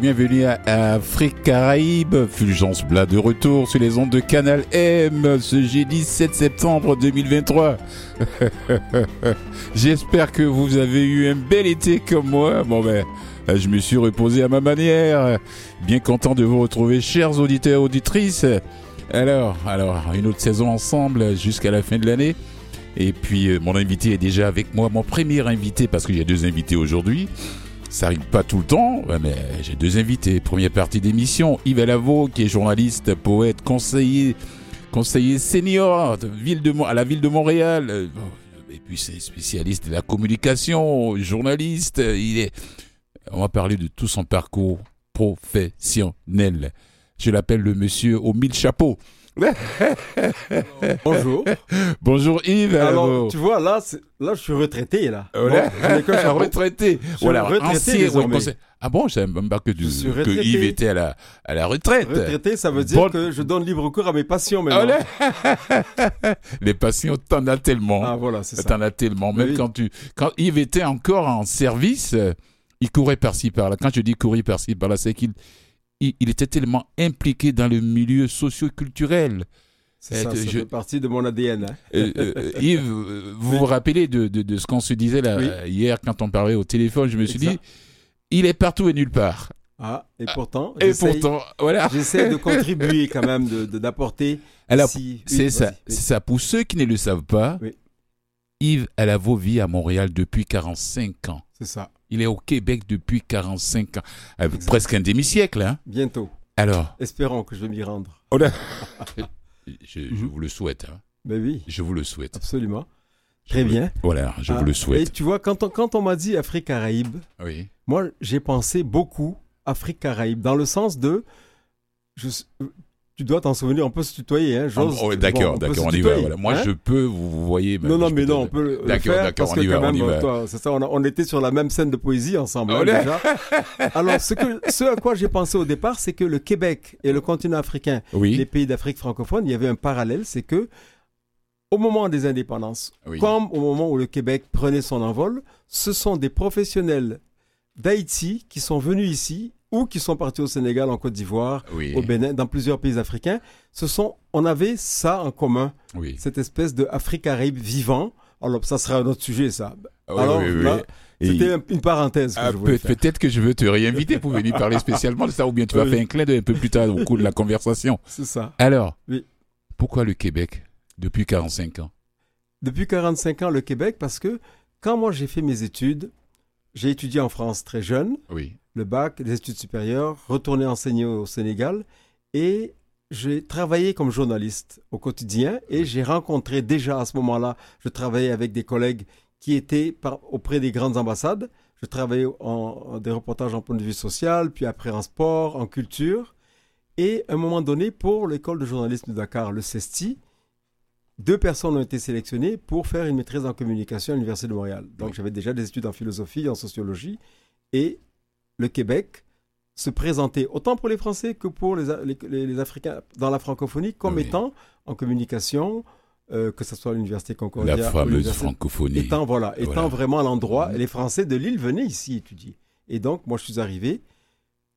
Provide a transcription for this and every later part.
Bienvenue à Afrique Caraïbes. Fulgence Blas de retour sur les ondes de Canal M ce jeudi 7 septembre 2023. J'espère que vous avez eu un bel été comme moi. Bon ben, je me suis reposé à ma manière. Bien content de vous retrouver, chers auditeurs auditrices. Alors, alors, une autre saison ensemble jusqu'à la fin de l'année. Et puis, euh, mon invité est déjà avec moi, mon premier invité, parce qu'il y a deux invités aujourd'hui. Ça arrive pas tout le temps, mais j'ai deux invités. Première partie d'émission, Yves Alavo, qui est journaliste, poète, conseiller, conseiller senior de à la ville de Montréal. Euh, et puis c'est spécialiste de la communication, journaliste. Il est, on va parler de tout son parcours professionnel. Je l'appelle le monsieur aux mille chapeaux. Bonjour. Bonjour Yves. Alors, tu vois, là, là, je suis retraité, là. Voilà. Bon, retraité. voilà, retraité Ah bon, je savais même pas que, tu, que Yves était à la, à la retraite. Retraité, ça veut dire que je donne libre cours à mes passions maintenant. Les passions, t'en as tellement. Ah voilà, c'est ça. T'en as tellement. Même quand tu, quand Yves était encore en service, il courait par-ci par-là. Quand je dis courir par-ci par-là, c'est qu'il il, était tellement impliqué dans le milieu socio-culturel. C'est ça, je... fait partie de mon ADN. Hein. Euh, euh, Yves, vous vous rappelez de, de, ce qu'on se disait là, hier quand on parlait au téléphone Je me suis dit, il est partout et nulle part. Ah, et pourtant, et pourtant, voilà. J'essaie de contribuer quand même, d'apporter. Alors, c'est ça, c'est ça. Pour ceux qui ne le savent pas, Yves Alavo vit à Montréal depuis 45 ans. C'est ça. Il est au Québec depuis 45 ans. Euh, presque un demi-siècle, hein Bientôt. Alors Espérons que je vais m'y rendre. Oh je, mhm. vous le souhaite. Hein. Ben oui. Je vous le souhaite. Absolument. Très bien. Voilà, je vous le ah, souhaite. Et tu vois, quand on, quand on m'a dit Afrique-Caraïbes, oui. moi, j'ai pensé beaucoup Afrique-Caraïbes, dans le sens de... Je, tu dois t'en souvenir, on peut se tutoyer. Hein, oh, d'accord, d'accord, on, y va. Voilà. Moi, hein je peux, vous, vous voyez. Non, non, mais non, on peut faire. D'accord, on y va, on y va. C'est ça, on, on, était sur la même scène de poésie ensemble, hein, déjà. Alors, ce, que, ce à quoi j'ai pensé au départ, c'est que le Québec et le continent africain, les pays d'Afrique francophone, il y avait un parallèle, c'est que au moment des indépendances, comme au moment où le Québec prenait son envol, ce sont des professionnels d'Haïti qui sont venus ici ou qui sont partis au Sénégal, en Côte d'Ivoire, au Bénin, dans plusieurs pays africains, ce sont, on avait ça en commun, cette espèce de Afrique-Caraïbe vivant. Alors, ça sera un autre sujet, ça. Alors, c'était une parenthèse que ah, je Peut-être que je veux te réinviter pour venir parler spécialement de ça, ou bien tu vas faire un clin d'œil un peu plus tard au cours de la conversation. C'est ça. Alors, pourquoi le Québec depuis 45 ans? Depuis 45 ans, le Québec, parce que quand moi j'ai fait mes études, j'ai étudié en France très jeune. Oui le bac, des études supérieures, retourné enseigner au Sénégal et j'ai travaillé comme journaliste au quotidien et j'ai rencontré déjà à ce moment-là, je travaillais avec des collègues qui étaient auprès des grandes ambassades. Je travaillais en, des reportages en point de vue social, puis après en sport, en culture. Et à un moment donné, pour l'école de journalisme de Dakar, le CESTI, deux personnes ont été sélectionnées pour faire une maîtrise en communication à l'Université de Montréal. Donc j'avais déjà des études en philosophie, en sociologie, et le Québec se présenter autant pour les Français que pour les, les, Africains dans la francophonie comme étant en communication, euh, que ce soit à l'université Concordia. La fameuse francophonie. Étant, voilà, étant vraiment l'endroit, les Français de l'île venaient ici étudier. Et donc, moi, je suis arrivé.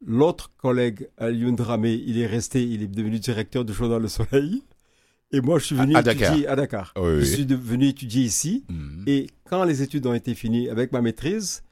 L'autre collègue, Alioun Dramé, il est resté, il est devenu directeur du journal Le Soleil. Et moi, je suis venu étudier à Dakar. je suis venu étudier ici. Mhm. Et quand les études ont été finies avec ma maîtrise,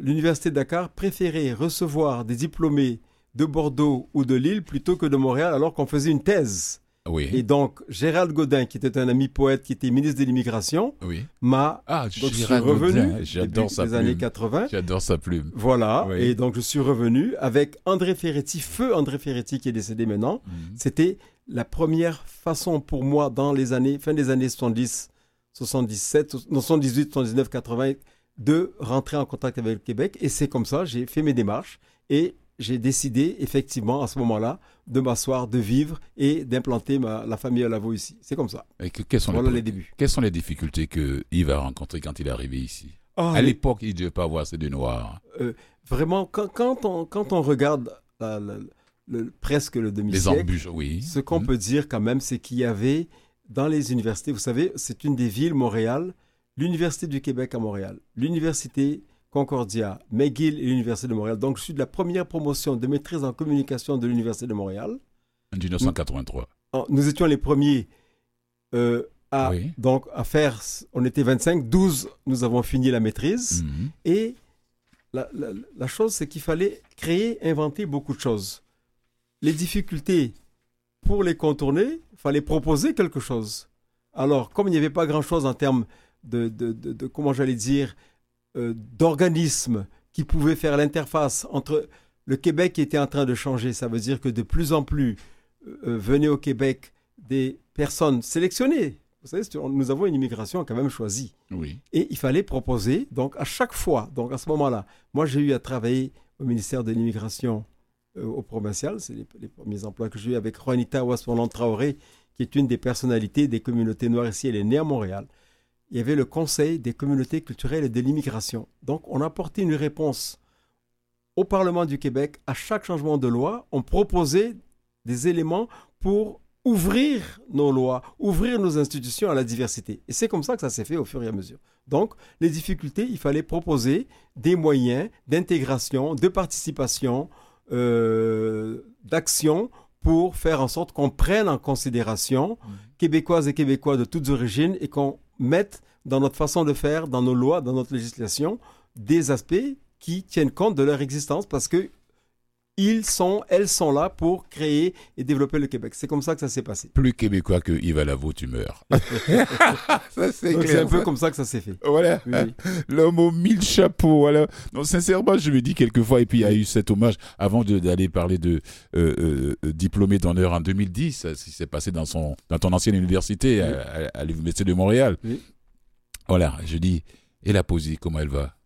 l'Université de Dakar préférait recevoir des diplômés de Bordeaux ou de Lille plutôt que de Montréal alors qu'on faisait une thèse. Oui. Et donc, Gérald Godin, qui était un ami poète, qui était ministre de l'Immigration, oui. m'a. Ah, donc, je suis revenu. J'adore sa les années 80. J'adore sa plume. Voilà. Et donc, je suis revenu avec André Ferretti, feu André Ferretti, qui est décédé maintenant. Mhm. C'était la première façon pour moi, dans les années, fin des années 70, 77, 78, 79, 80, de rentrer en contact avec le Québec. Et c'est comme ça, j'ai fait mes démarches et j'ai décidé effectivement à ce moment-là de m'asseoir, de vivre et d'implanter la famille à Lavaux ici. C'est comme ça. Et quels sont voilà les, débuts. Quelles sont les difficultés que Yves a rencontrées quand il est arrivé ici? Ah, À l'époque, il ne devait pas avoir ces deux noirs. Euh, vraiment, quand, on, quand on regarde le, presque le demi-siècle, oui. ce qu'on mhm. peut dire quand même, c'est qu'il y avait dans les universités, vous savez, c'est une des villes, Montréal, l'Université du Québec à Montréal, l'Université Concordia, McGill et l'Université de Montréal. Donc, je suis de la première promotion de maîtrise en communication de l'Université de Montréal. En 1983. En- Nous étions les premiers euh, à, Oui. donc, à faire, on était 25, 12, nous avons fini la maîtrise. Mhm. Et la, la- la chose, c'est qu'il fallait créer, inventer beaucoup de choses. Les difficultés, pour les contourner, il fallait proposer quelque chose. Alors, comme il n'y avait pas grand-chose en termes de, de- de- de- comment j'allais dire, euh, d'organismes qui pouvaient faire l'interface entre le Québec qui était en train de changer, ça veut dire que de plus en plus euh, euh, venaient au Québec des personnes sélectionnées. Vous savez, nous avons une immigration quand même choisie. Oui. Et il fallait proposer, donc à chaque fois, donc à ce moment-là, moi j'ai eu à travailler au ministère de l'Immigration euh, au provincial, c'est les, les premiers emplois que j'ai eu avec Juanita Ouassolan Traoré, qui est une des personnalités des communautés noires ici, elle est née à Montréal. Il y avait le Conseil des communautés culturelles et de l'immigration. Donc on apportait une réponse au Parlement du Québec à chaque changement de loi, on proposait des éléments pour ouvrir nos lois, ouvrir nos institutions à la diversité. Et c'est comme ça que ça s'est fait au fur et à mesure. Donc, les difficultés, il fallait proposer des moyens d'intégration, de participation, euh, d'action pour faire en sorte qu'on prenne en considération québécoises et québécois de toutes origines et qu'on mette dans notre façon de faire, dans nos lois, dans notre législation, des aspects qui tiennent compte de leur existence parce que ils sont, elles sont là pour créer et développer le Québec. C'est comme ça que ça s'est passé. Plus québécois que Yves Alavo, tu meurs. ça, c'est un peu comme ça que ça s'est fait. Voilà. Oui, oui. L'homme aux mille chapeaux. Voilà. Non, sincèrement, je me dis quelquefois, et puis il y a eu cet hommage avant de- d'aller parler de euh, euh, euh, diplômé d'honneur en 2010, ça s'est passé dans son dans ton ancienne université à, à- à l'université de Montréal. Oui. Voilà, je dis. Et la poésie, comment elle va?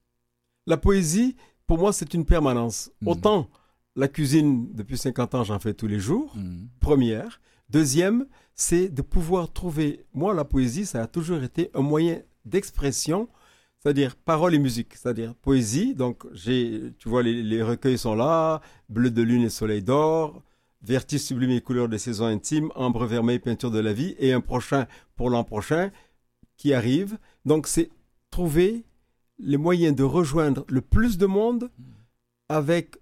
La poésie, pour moi, c'est une permanence. Mhm. Autant la cuisine, depuis 50 ans, j'en fais tous les jours. Première. Deuxième, c'est de pouvoir trouver. Moi, la poésie, ça a toujours été un moyen d'expression, c'est-à-dire parole et musique, c'est-à-dire poésie. Donc, j'ai, tu vois, les, les recueils sont là Bleu de lune et soleil d'or, Vertige sublime et couleurs des saisons intimes, Ambre vermeil, peinture de la vie, et un prochain pour l'an prochain qui arrive. Donc, c'est trouver les moyens de rejoindre le plus de monde avec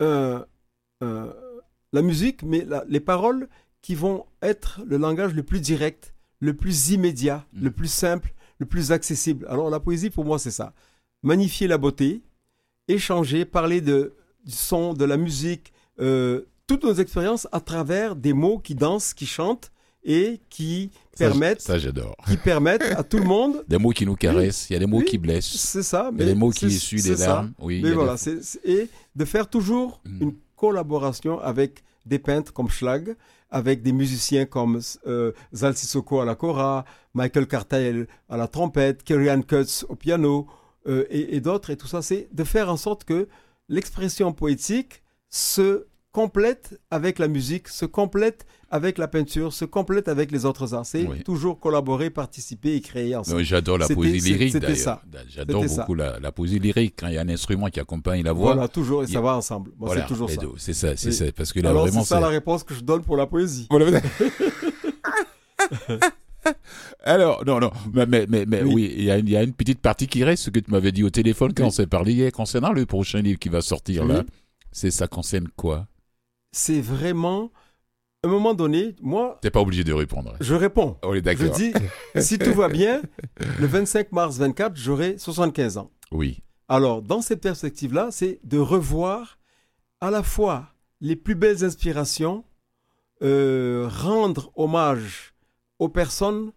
un- un- la musique, mais la- les paroles qui vont être le langage le plus direct, le plus immédiat, Mm. le plus simple, le plus accessible. Alors la poésie, pour moi, c'est ça. Magnifier la beauté, échanger, parler de, du son, de la musique, euh, toutes nos expériences à travers des mots qui dansent, qui chantent et qui permettent, Ça, qui permettent à tout le monde, Des mots qui nous caressent, il y a des mots Oui. qui blessent, c'est ça. il y a des mots qui c'est des ça. larmes. Oui, Mais a voilà, des- et de faire toujours Mm. une collaboration avec des peintres comme Schlag, avec des musiciens comme euh, Zal Sissoko à la kora, Michael Cartel à la trompette, Kerry Kutz au piano euh, et, et d'autres. Et tout ça, c'est de faire en sorte que l'expression poétique se complète avec la musique, se complète avec la peinture, se complète avec les autres arts. C'est Oui. toujours collaborer, participer et créer ensemble. J'adore la poésie lyrique d'ailleurs. J'adore beaucoup la, la poésie lyrique quand il y a un instrument qui accompagne la voix. Voilà, toujours, et y ça a- va ensemble. Bon, Voilà, c'est toujours ça. C'est ça, c'est Oui. ça. Parce que là, Alors, c'est ça la réponse que je donne pour la poésie. Alors, non, non, mais, mais, mais, mais Oui. oui, il y, a une- il y a une petite partie qui reste, ce que tu m'avais dit au téléphone quand Oui. on s'est parlé hier, concernant le prochain livre qui va sortir là. Oui. C'est ça concerne quoi? C'est vraiment, à un moment donné, moi, T'es pas obligé de répondre. je réponds. On est Je d'accord. dis, si tout va bien, le 25 mars 24, j'aurai 75 ans. Oui. Alors, dans cette perspective-là, c'est de revoir à la fois les plus belles inspirations, euh, rendre hommage aux personnes,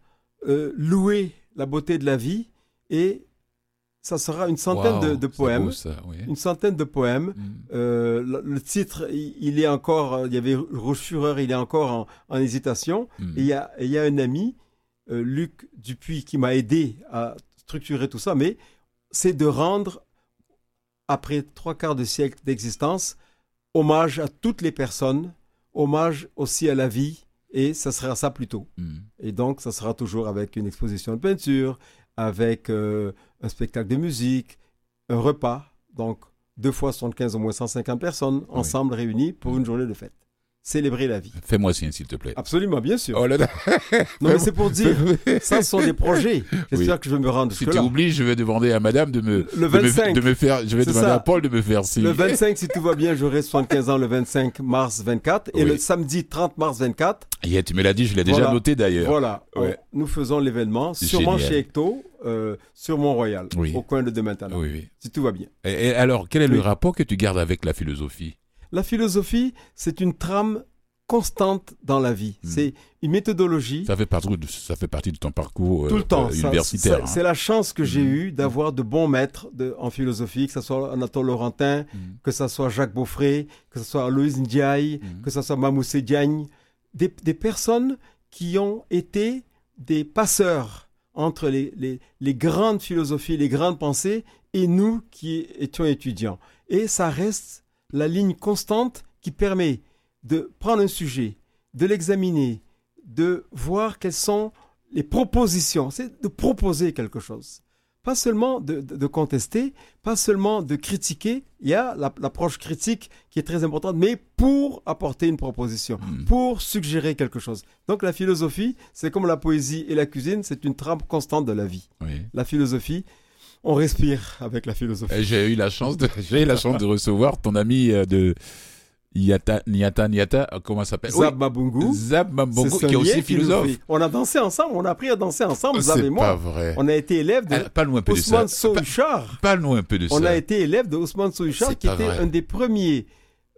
euh, louer la beauté de la vie, et ça sera une centaine de, poèmes. beau, ça, oui. Une centaine de poèmes. Mm. Euh, le, le titre, il, il est encore, euh, il y avait Rouge Fureur, il est encore en, en hésitation. Mm. Et il y a, il y a un ami, euh, Luc Dupuis, qui m'a aidé à structurer tout ça, mais c'est de rendre, après trois quarts de siècle d'existence, hommage à toutes les personnes, hommage aussi à la vie, et ça sera ça plutôt. Mm. Et donc, ça sera toujours avec une exposition de peinture, avec euh, un spectacle de musique, un repas. Donc, deux fois 75, au moins 150 personnes ensemble réunies pour une journée de fête. Célébrer la vie. Fais-moi signe, s'il te plaît. Absolument, bien sûr. Oh là là. non, mais c'est pour dire, ça ce sont des projets. J'espère Oui. que je vais me rendre Si tu oublies, je vais demander à madame de me, Le de me- 25. de me faire, je vais demander ça. à Paul de me faire signe. Le 25, si tout va bien, j'aurai 75 ans le 25 mars 24. Et Oui. le samedi 30 mars 24, Yeah, tu me l'as dit, je l'ai déjà Voilà. noté d'ailleurs. voilà, Ouais. on- nous faisons l'événement sûrement Génial. chez Ecto, euh, sur Mont-Royal, Oui. au coin de de maintenant, Oui, oui. si tout va bien. Et, et alors, quel est le rapport que tu gardes avec la philosophie? La philosophie, c'est une trame constante dans la vie. Hmm. C'est une méthodologie. ça fait, partie de, ça fait partie de ton parcours tout le temps. euh, Ça- universitaire. hein. C'est la chance que j'ai Mhm. eue d'avoir de bons maîtres de- en philosophie, que ce soit Anatole Laurentin, Mhm. que ce soit Jacques Beaufray, que ce soit Aloïs Ndiaye, que ce soit Mamoussé Diagne, des, des personnes qui ont été des passeurs entre les, les- les grandes philosophies, les grandes pensées et nous qui étions étudiants. Et ça reste la ligne constante qui permet de prendre un sujet, de l'examiner, de voir quelles sont les propositions, c'est de proposer quelque chose. Pas seulement de, de- de contester, pas seulement de critiquer, il y a la- l'approche critique qui est très importante, mais pour apporter une proposition, Mhm. pour suggérer quelque chose. Donc la philosophie, c'est comme la poésie et la cuisine, c'est une trame constante de la vie. Oui. La philosophie, on respire avec la philosophie. Et J'ai eu la chance de, j'ai eu la chance de recevoir ton ami euh, de Yata, Niata, Niata, euh, comment ça s'appelle? Zab Mabungu, Zab c'est qui est aussi philosophe. On a dansé ensemble, on a appris à danser ensemble, Zab et C'est moi. pas vrai. On a été élèves de Ah, Parle-nous un peu de ça. Ousmane Souchar. Parle-nous un peu de On ça. a été élève de Ousmane C'est qui pas était vrai. un des premiers,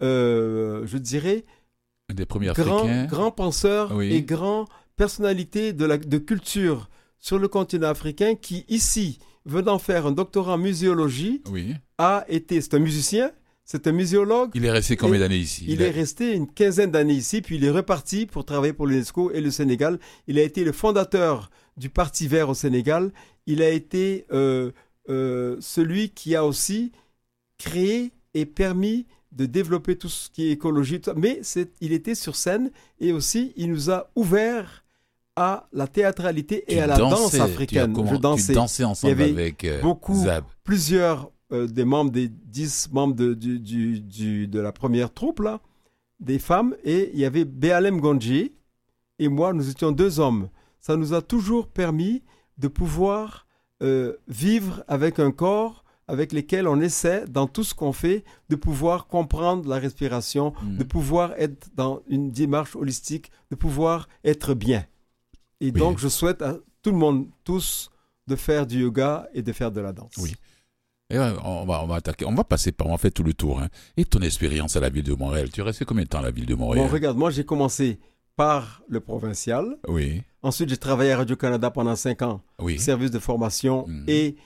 euh, je dirais, Un des premiers grands Africains. grand penseurs Oui. et grands personnalités de, la, de culture sur le continent africain qui, ici, venant faire un doctorat en muséologie, Oui. a été, c'est un musicien, c'est un muséologue, Il est resté combien d'années ici? Il a- est resté une quinzaine d'années ici, puis il est reparti pour travailler pour l'UNESCO et le Sénégal. Il a été le fondateur du Parti vert au Sénégal. Il a été euh, euh, celui qui a aussi créé et permis de développer tout ce qui est écologie. Mais il était sur scène et aussi il nous a ouvert à la théâtralité et Tu à la dansais, danse africaine. comment- Je dansais. Tu dansais ensemble Il y avait avec euh, beaucoup- Zab. plusieurs euh, des membres des dix membres de, du, du- du- de la première troupe, là, des femmes, et il y avait Béalem Gondji et moi, nous étions deux hommes. Ça nous a toujours permis de pouvoir euh, vivre avec un corps avec lequel on essaie, dans tout ce qu'on fait, de pouvoir comprendre la respiration, Mm. de pouvoir être dans une démarche holistique, de pouvoir être bien. Et Oui. donc, je souhaite à tout le monde, tous, de faire du yoga et de faire de la danse. Oui. Et on va, on va attaquer, on va passer par, on va faire tout le tour. hein. Et ton expérience à la ville de Montréal, tu es resté combien de temps à la ville de Montréal? Bon, regarde, moi, j'ai commencé par le provincial. Oui, Ensuite, j'ai travaillé à Radio-Canada pendant cinq ans, oui. service de formation Mhm. et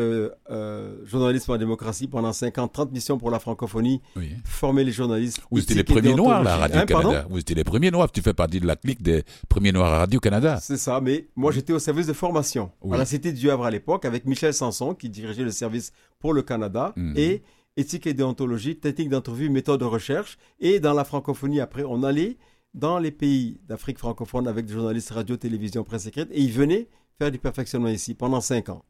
euh, euh, journalisme en démocratie pendant cinq ans, 30 missions pour la francophonie, oui. former les journalistes. Vous étiez les premiers noirs là, à déontologie. Radio Hein, Vous étiez les premiers noirs. Tu fais partie de la clique des premiers noirs à Radio Canada. C'est ça, mais moi j'étais au service de formation Oui. à la Cité du Havre à l'époque avec Michel Sanson qui dirigeait le service pour le Canada Mhm. et éthique et déontologie, technique d'entrevue, méthode de recherche. Et dans la francophonie, après, on allait dans les pays d'Afrique francophone avec des journalistes radio, télévision, presse écrite et ils venaient faire du perfectionnement ici pendant cinq ans.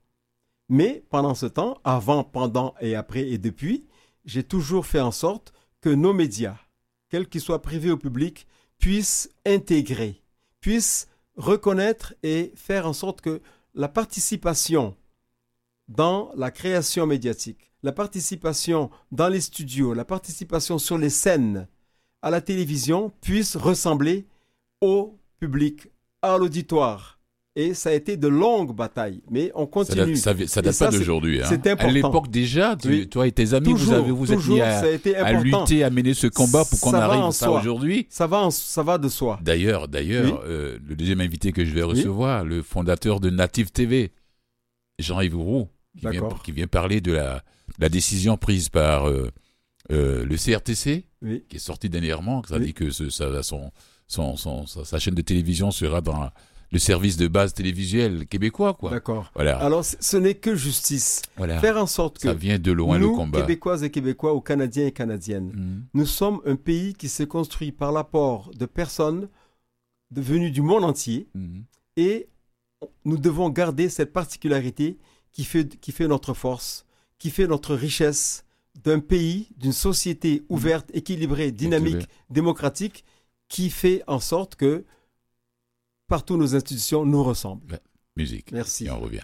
Mais pendant ce temps, avant, pendant et après et depuis, j'ai toujours fait en sorte que nos médias, quels qu'ils soient privés ou publics, puissent intégrer, puissent reconnaître et faire en sorte que la participation dans la création médiatique, la participation dans les studios, la participation sur les scènes, à la télévision, puisse ressembler au public, à l'auditoire. Et ça a été de longues batailles, mais on Ça continue. date, ça, ça date ça, pas c'est- d'aujourd'hui. hein. c'est important. À l'époque déjà, tu- Oui. toi et tes amis, vous avez vous êtes toujours, mis à, ça a été à lutter, à mener ce combat pour qu'on arrive en à ça aujourd'hui. Ça va, en- ça va de soi. D'ailleurs, d'ailleurs, Oui. euh, le deuxième invité que je vais recevoir, le fondateur de Native TV, Jean-Yves Roux, qui vient, D'accord. qui vient parler de la, la décision prise par euh, euh, le CRTC, Oui. qui est sorti dernièrement, ça Oui. dit que ce- ça- son, son, son- sa, sa chaîne de télévision sera dans le service de base télévisuel québécois, quoi. D'accord. Voilà, Alors, ce n'est que justice. voilà. Faire en sorte que ça vient de loin nous, le combat. Québécoises et Québécois, ou Canadiens et Canadiennes, Mhm. nous sommes un pays qui s'est construit par l'apport de personnes venues du monde entier Mhm. et nous devons garder cette particularité qui fait, qui fait notre force, qui fait notre richesse d'un pays, d'une société ouverte, équilibrée, dynamique, démocratique qui fait en sorte que partout nos institutions nous ressemblent. Musique. Merci. Et on revient.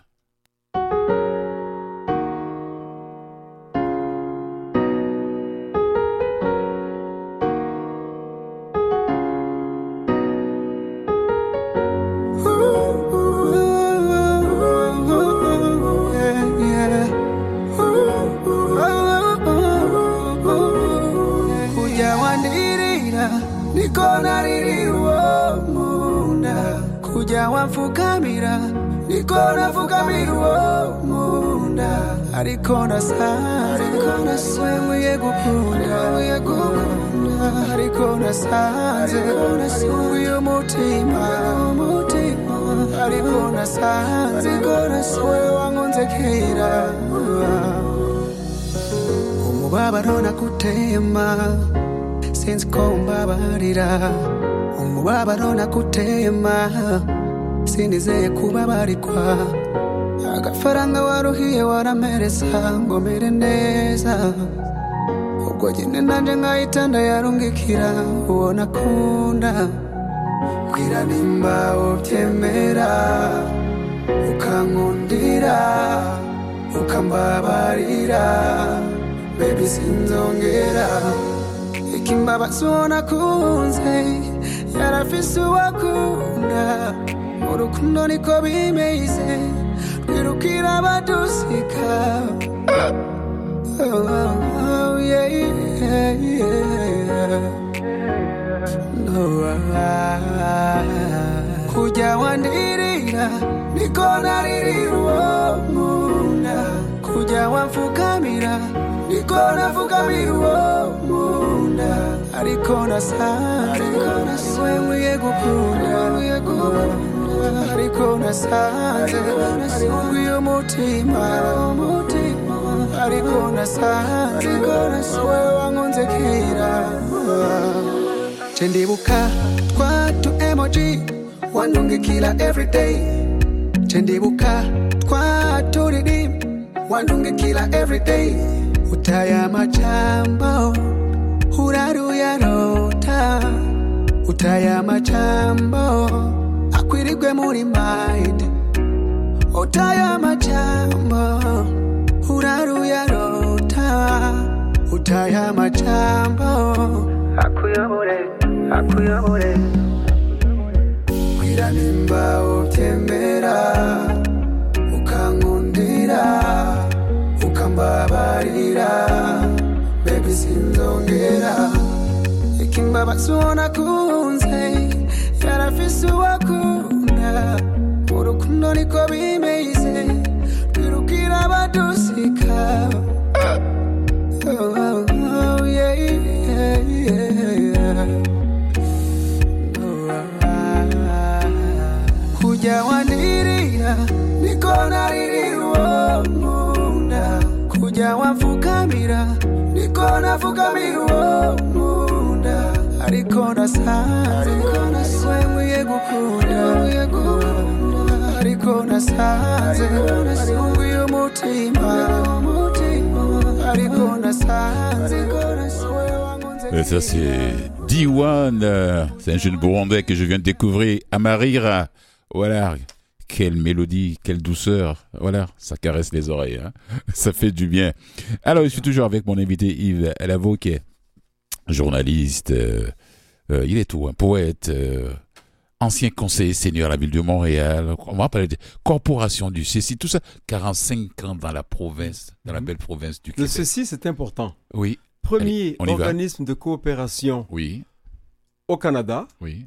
Kuja wamfukamira nikona fukamirwo munda. Ariko nasanze wewe gukunda ariko nasanze uyu mutima ariko nasanze wewe wankunze kera umubabaro nakutema sinzi ko umbabarira. Umubabaro nakutema. Sinizeye kubabarikwa agafaranga waruhiye waramereza ngo mere neza. Ubwo nyine nanje nkahita ndayarungikira uwo nakunda. Bwira nimba ubyemera ukankundira ukambabarira. Bebi sinzongera. Ikimbabazi uwo nakunze yarafise uwakunda urukundo niko bimeze twirukira abadusika Oh, oh. No, ah, kujya wandirira niko naririra uwo nkunda kujya wamfukamira niko nafukamira uwo nkunda ariko nasanze wewe nkwiye gukunda ariko nasanze uyu mutima ariko nasanze wewe wankunze kera nje ndibuka twa tu emoji wandungikira everyday nje ndibuka twa turirimba wandungikira everyday utaya majambo uraruyarota utaya majambo akwirirwe muri mind. Utaya majambo uraruyarota utaya majambo akuyobore akuyobore bwira nimba ubyemera ukankundira ukambabarira. Bebi sinzongera. Ikimbabazi uwo nakunze yarafise uwakunda urukundo niko bimeze twirukira abadusika Oh, oh, oh, yeah, yeah, yeah. Oh, ah, kujya wandirira niko naririra uwo nkunda. Kujya wamfukamira niko nafukamira uwo nkunda Et ça, c'est D1. euh, C'est un jeune Burundais que je viens de découvrir. Amarira. Voilà. Quelle mélodie, quelle douceur. Voilà. Ça caresse les oreilles. hein. Ça fait du bien. Alors, je suis toujours avec mon invité Yves Lavo, qui est journaliste. euh, euh, il est tout. Un poète. euh, ancien conseiller senior à la ville de Montréal. On va parler de corporation du CECI. Tout ça. 45 ans dans la province, dans la Mhm. belle province du Le Québec. ceci, c'est important. Oui. Premier va. organisme de coopération Oui. au Canada Oui.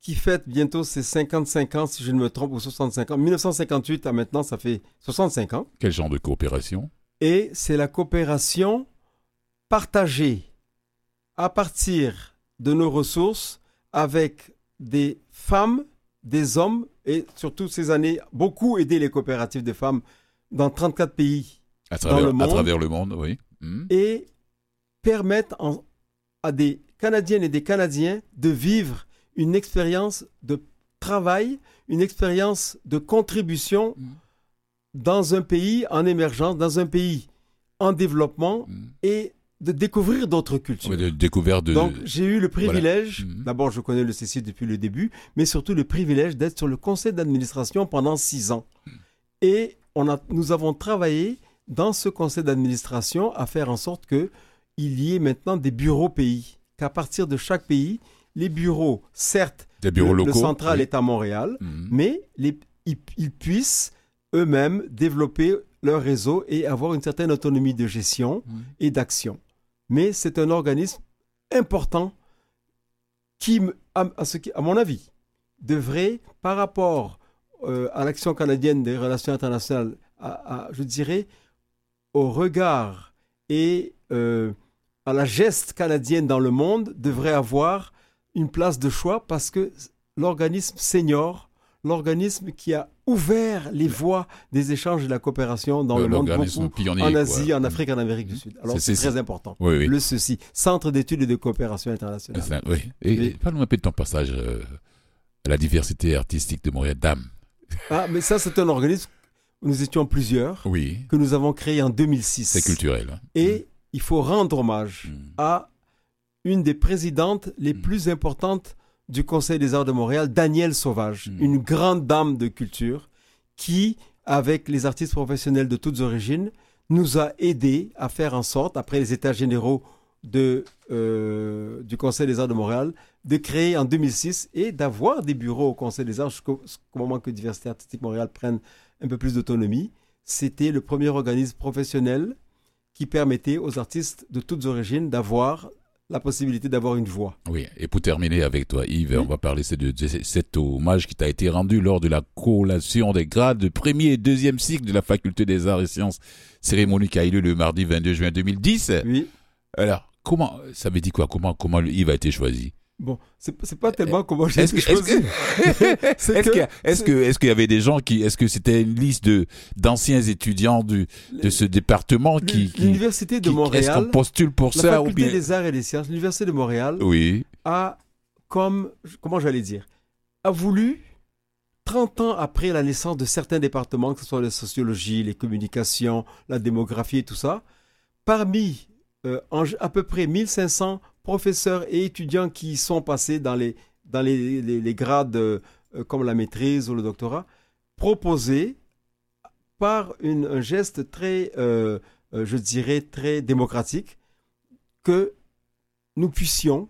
qui fête bientôt ses 55 ans, si je ne me trompe, ou 65 ans. 1958 à maintenant, ça fait 65 ans. Quel genre de coopération? Et c'est la coopération partagée à partir de nos ressources avec des femmes, des hommes, et surtout ces années, beaucoup aider les coopératives de femmes dans 34 pays à travers, le à monde. travers le monde, oui. Hmm. et permettent en- à des Canadiennes et des Canadiens de vivre une expérience de travail, une expérience de contribution Mm. dans un pays en émergence, dans un pays en développement Hmm. et de découvrir d'autres cultures. Découverte de. Donc, j'ai eu le privilège, Mhm. d'abord, je connais le CC depuis le début, mais surtout le privilège d'être sur le conseil d'administration pendant six ans. Et on a, nous avons travaillé dans ce conseil d'administration à faire en sorte que il y ait maintenant des bureaux pays. Qu'à partir de chaque pays, les bureaux, certes, des bureaux le, central oui. est à Montréal, Mhm. mais les, ils, ils puissent eux-mêmes développer leur réseau et avoir une certaine autonomie de gestion Mhm. et d'action. Mais c'est un organisme important qui, à, mon avis, devrait, par rapport euh, à l'action canadienne des relations internationales, je dirais, au regard et euh, à la geste canadienne dans le monde, devrait avoir une place de choix parce que l'organisme senior, l'organisme qui a ouvert les voies des échanges et de la coopération dans le monde, beaucoup, pionnier. en quoi. Asie, en Afrique, en Amérique du Sud. Alors C'est- très important. Oui, oui. Le CECI, Centre d'études et de coopération internationale. Ça, oui. Et, parle-nous un peu de ton passage euh, à la diversité artistique de Montréal. Dame. Ah, mais ça, c'est un organisme où nous étions plusieurs, Oui. que nous avons créé en 2006. C'est culturel. hein. Et il faut rendre hommage Mm. à une des présidentes les plus importantes du Conseil des arts de Montréal, Danielle Sauvage, Mm. une grande dame de culture qui, avec les artistes professionnels de toutes origines, nous a aidés à faire en sorte, après les états généraux de, euh, du Conseil des arts de Montréal, de créer en 2006 et d'avoir des bureaux au Conseil des arts jusqu'au jusqu'au moment que Diversité artistique Montréal prenne un peu plus d'autonomie. C'était le premier organisme professionnel qui permettait aux artistes de toutes origines d'avoir la possibilité d'avoir une voix. Oui, et pour terminer avec toi, Yves, Oui. on va parler de, de cet hommage qui t'a été rendu lors de la collation des grades de premier et deuxième cycle de la Faculté des Arts et Sciences, cérémonie qui a eu lieu le mardi 22 juin 2010. Oui. Alors, comment, ça veut dire quoi? Comment, comment Yves a été choisi? Bon, c'est pas tellement comment j'ai Est-ce qu'il est-ce qu'il y avait des gens qui, est-ce que c'était une liste de d'anciens étudiants du, de ce département qui, L'Université de qui- est-ce qu'on Montréal, postule pour la ça ou Faculté bien des Arts et des Sciences, l'Université de Montréal Oui, a, comme, comment j'allais dire, a voulu, 30 ans après la naissance de certains départements, que ce soit la sociologie, les communications, la démographie et tout ça, parmi euh, en- à peu près 1500 professeurs et étudiants qui sont passés dans les, dans les, les- grades euh, euh, comme la maîtrise ou le doctorat, proposer par un geste très, je dirais, très démocratique, que nous puissions,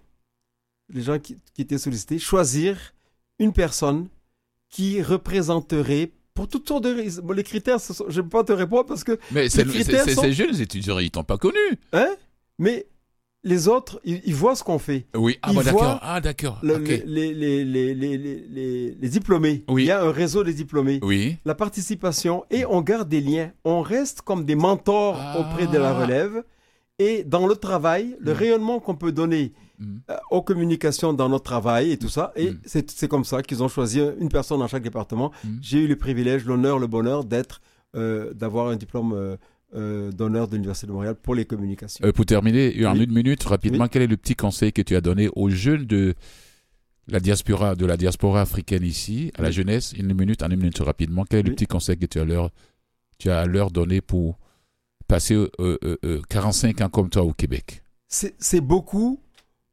les gens qui, qui étaient sollicités, choisir une personne qui représenterait, pour toutes sortes de raisons, bon, les critères, sont- je ne peux pas te répondre parce que, mais c'est Les sont- ces jeunes étudiants, ils t'ont pas connu. hein, mais les autres, ils, ils voient ce qu'on fait. Oui, ah bah, d'accord, ah d'accord, Le- les, les, les, les, les, les- les- les diplômés, Oui. il y a un réseau des diplômés. Oui, la participation et on garde des liens. On reste comme des mentors Ah. auprès de la relève. Et dans le travail, le Mm. rayonnement qu'on peut donner Mm. euh, aux communications dans notre travail et tout ça, et Mm. c'est comme ça qu'ils ont choisi une personne dans chaque département. Mm. J'ai eu le privilège, l'honneur, le bonheur d'être, euh, d'avoir un diplôme euh, d'honneur de l'Université de Montréal pour les communications. Pour terminer, en Oui. une minute, rapidement, Oui. quel est le petit conseil que tu as donné aux jeunes de la diaspora, de la diaspora africaine ici, à la jeunesse, une minute, en une minute rapidement, quel est le petit conseil que tu as leur, tu as à leur donner pour passer euh, euh, euh, 45 ans comme toi au Québec C'est beaucoup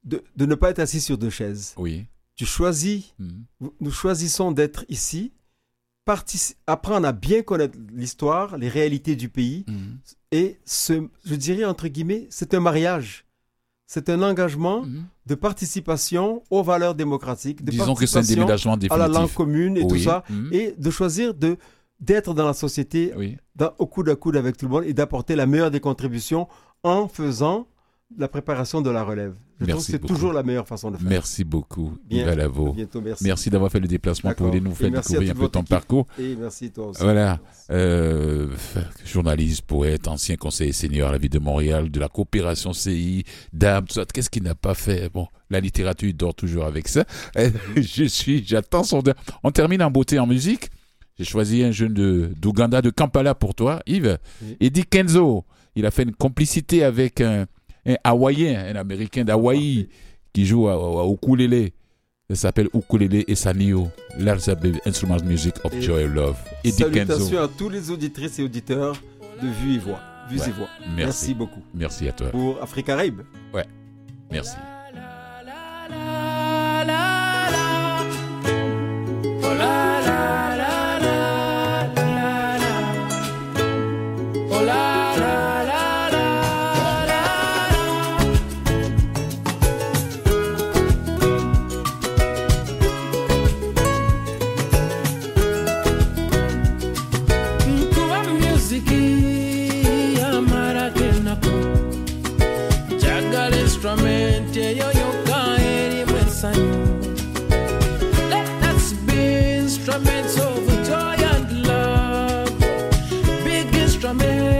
de, de ne pas être assis sur deux chaises. Oui. Tu choisis Mhm. nous choisissons d'être ici, apprendre à bien connaître l'histoire, les réalités du pays, Mhm. et ce, je dirais entre guillemets, c'est un mariage. C'est un engagement Mhm. de participation aux valeurs démocratiques, de Disons que c'est un participation déménagement à définitif. la langue commune et tout ça, et de choisir de d'être dans la société Oui. dans- au coude à coude avec tout le monde et d'apporter la meilleure des contributions en faisant la préparation de la relève. Je trouve Merci que c'est beaucoup. toujours la meilleure façon de faire. Merci beaucoup, Bien. Yves À Alavo. bientôt, merci. Merci d'avoir fait le déplacement pour aller nous faire découvrir un peu ton équipe. parcours. Et merci toi aussi. Voilà. Euh, journaliste, poète, ancien conseiller senior à la ville de Montréal, de la coopération CI, dame, tout ça. Qu'est-ce qu'il n'a pas fait? Bon, la littérature, il dort toujours avec ça. Je suis, j'attends son. On termine en beauté en musique? J'ai choisi un jeune d'Ouganda, de Kampala pour toi, Yves. Oui. Eddie Kenzo. Il a fait une complicité avec un, un Hawaïen, un Américain d'Hawaï qui joue à, à ukulélé. Ça s'appelle Ukulélé et Sanio, l'Alzabeth Instrument Music of Et Joy and Love. Eddie Kenzo. Salutations à tous les auditrices et auditeurs de Vue et Voix. vues Ouais. et voix. Merci. Merci beaucoup. Merci à toi. Pour Afrique Caraïbe. Merci. volar. Big instrument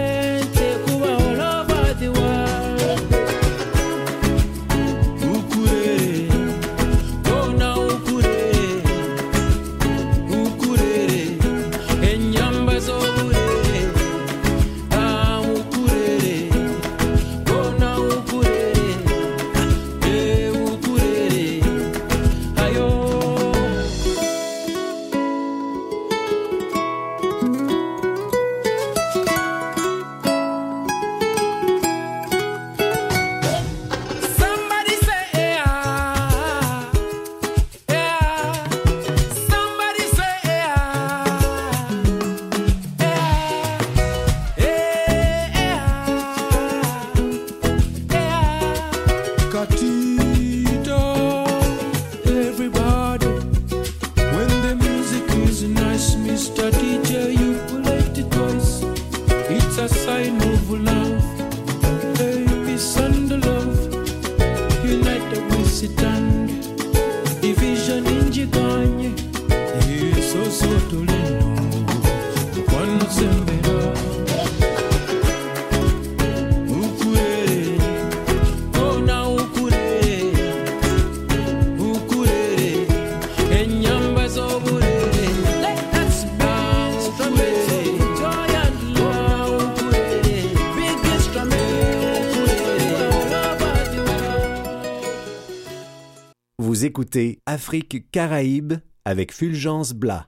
écoutez Afrique Caraïbe avec Fulgence Blas.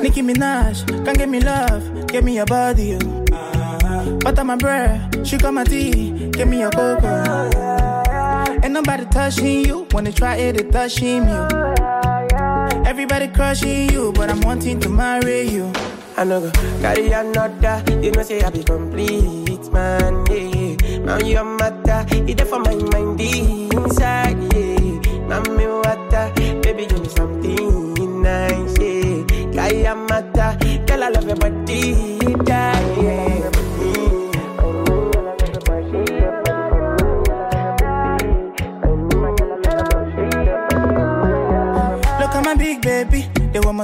Nicki Minaj, come give me love, give me your body, you. Butter my bread, sugar my tea, give me your cocoa. Nobody touching you, they try it, they touching you. Everybody crushing you, but I'm wanting to marry you. I no go carry another. You know say I be complete, man. Yeah, now your matter. It for my mind inside. Yeah, now me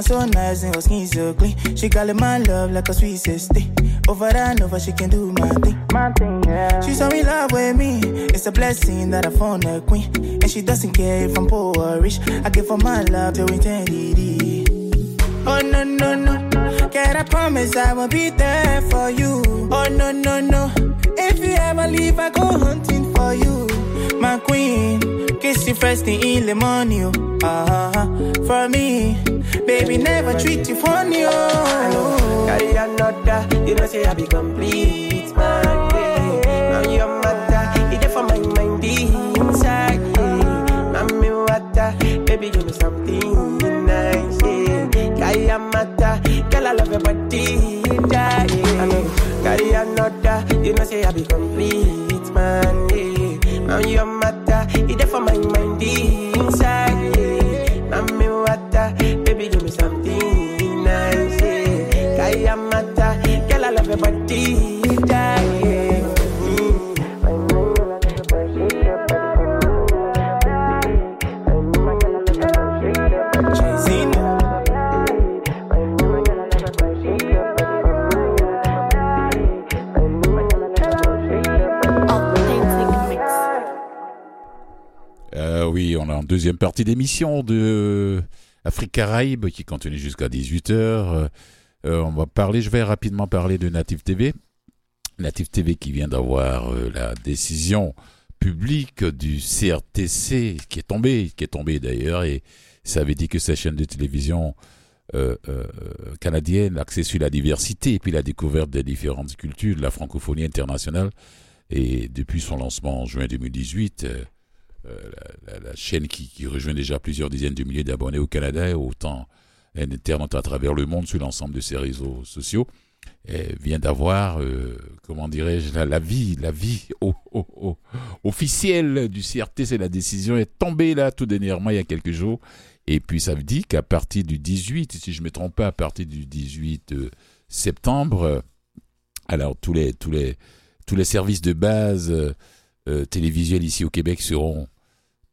so nice and her skin so clean. She calling my love like a sweet sister. Over and over, she can do my thing. My thing, yeah. She's so in love with me. It's a blessing that I found a queen. And she doesn't care if I'm poor or rich. I give her my love till eternity. Oh no no no, can I promise I will be there for you? Oh no no no, if you ever leave, I go hunting for you, my queen. Kiss you first thing in the morning, oh. uh-huh. for me, baby never treat you funny. Oh. Carry another, you know say I be complete, man. Yeah. Now your matter, it there for my mind inside. Yeah. Now me water, baby give me something nice. Yeah. Kaya mata, girl I love your body, yeah. I know, carry another, you know say I be complete, deuxième partie d'émission de Afrique Caraïbe qui continue jusqu'à 18h. Euh, on va parler, je vais rapidement parler de Native TV. Native TV qui vient d'avoir euh, la décision publique du CRTC qui est tombée, qui est tombée d'ailleurs, et ça avait dit que ces chaînes de télévision euh, euh, canadiennes axées sur la diversité et puis la découverte des différentes cultures, de la francophonie internationale, et depuis son lancement en juin 2018, euh, euh, la, la- chaîne qui, rejoint déjà plusieurs dizaines de milliers d'abonnés au Canada et autant internautes à travers le monde sur l'ensemble de ses réseaux sociaux eh, vient d'avoir, euh, comment dirais-je, la, vie, la vie officielle du CRTC. La décision est tombée là tout dernièrement il y a quelques jours. Et puis ça veut dire qu'à partir du 18, si je ne me trompe pas, à partir du 18 euh, septembre, euh, alors tous les, tous les, tous les services de base euh, euh, télévisuels ici au Québec seront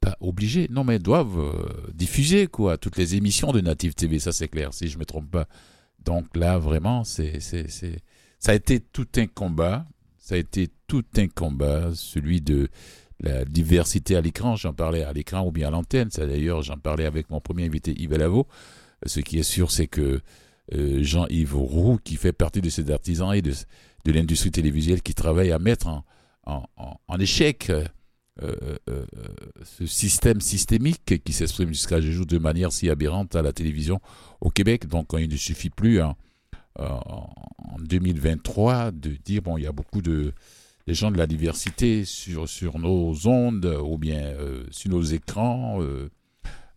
pas obligés, non mais doivent euh, diffuser quoi, toutes les émissions de Native TV, ça c'est clair, si je me trompe pas. Donc là vraiment, c'est, c'est, c'est, ça a été tout un combat, ça a été tout un combat, celui de la diversité à l'écran, j'en parlais à l'écran ou bien à l'antenne, ça d'ailleurs j'en parlais avec mon premier invité Yves Lavo. Ce qui est sûr, c'est que euh, Jean-Yves Roux, qui fait partie de ces artisans et de, de l'industrie télévisuelle qui travaille à mettre en, en, en- en échec euh, euh, euh, ce système systémique qui s'exprime jusqu'à jour de manière si aberrante à la télévision au Québec. Donc il ne suffit plus hein, en, en 2023 de dire bon il y a beaucoup de gens de la diversité sur, nos ondes ou bien sur nos écrans.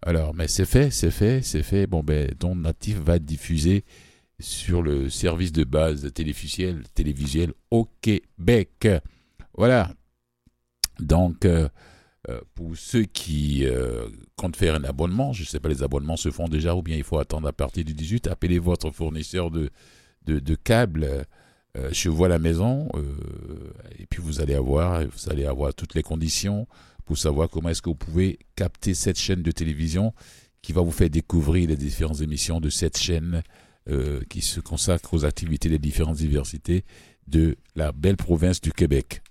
alors, mais c'est fait, c'est fait, c'est fait. Bon, ben, Don Natif va diffuser sur le service de base télévisuel, télévisuel au Québec. Voilà. Donc, euh, euh, pour ceux qui euh, comptent faire un abonnement, je ne sais pas, les abonnements se font déjà ou bien il faut attendre à partir du 18. Appelez votre fournisseur de, de, câbles chez vous à la maison et puis vous allez avoir, vous allez avoir toutes les conditions pour savoir comment est-ce que vous pouvez capter cette chaîne de télévision qui va vous faire découvrir les différentes émissions de cette chaîne qui se consacre aux activités des différentes diversités de la belle province du Québec.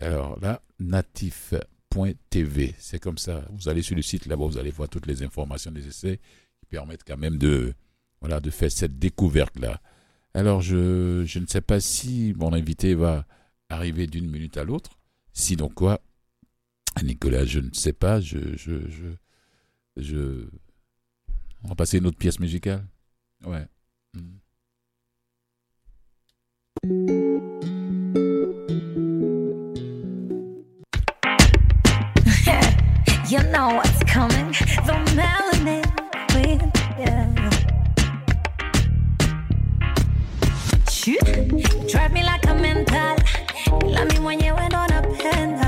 Alors là, natif.tv, c'est comme ça. Vous allez sur le site là-bas, vous allez voir toutes les informations nécessaires qui permettent quand même de, voilà, de faire cette découverte-là. Alors je, je ne sais pas si mon invité va arriver d'une minute à l'autre. Sinon quoi, Nicolas, je ne sais pas. Je, je, je, je... On va passer une autre pièce musicale? Ouais. Know what's coming. The. Shoot. Drive me like a mental. La mi mwenyewe ndo napenda.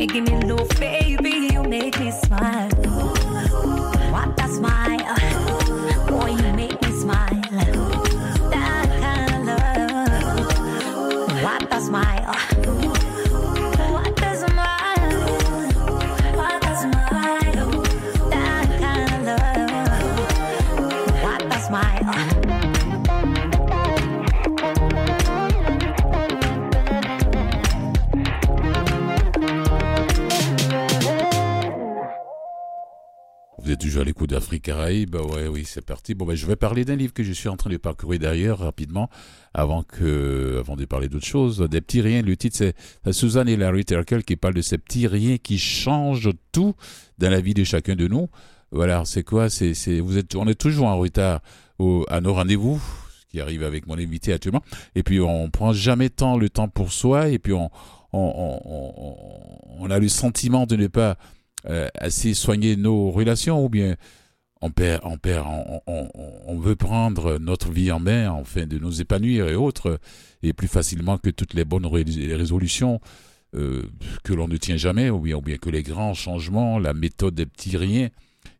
begging me no favor. Toujours à l'écoute d'Afrique Caraïbes. Ouais, oui, c'est parti. Bon, ben, je vais parler d'un livre que je suis en train de parcourir d'ailleurs rapidement, avant que, avant de parler d'autre chose. Des petits riens. Le titre c'est Suzanne et Larry Terkel qui parlent de ces petits riens qui changent tout dans la vie de chacun de nous. Voilà, c'est quoi? C'est, c'est, vous êtes, on est toujours en retard au, à nos rendez-vous, ce qui arrive avec mon invité actuellement. Et puis on prend jamais tant le temps pour soi. Et puis on, on, on, on, on a le sentiment de ne pas euh, assez soigner nos relations ou bien on perd, on perd, on, veut prendre notre vie en main, enfin de nous épanouir et autres, et plus facilement que toutes les bonnes ré- résolutions euh, que l'on ne tient jamais, ou bien, ou bien que les grands changements, la méthode des petits riens,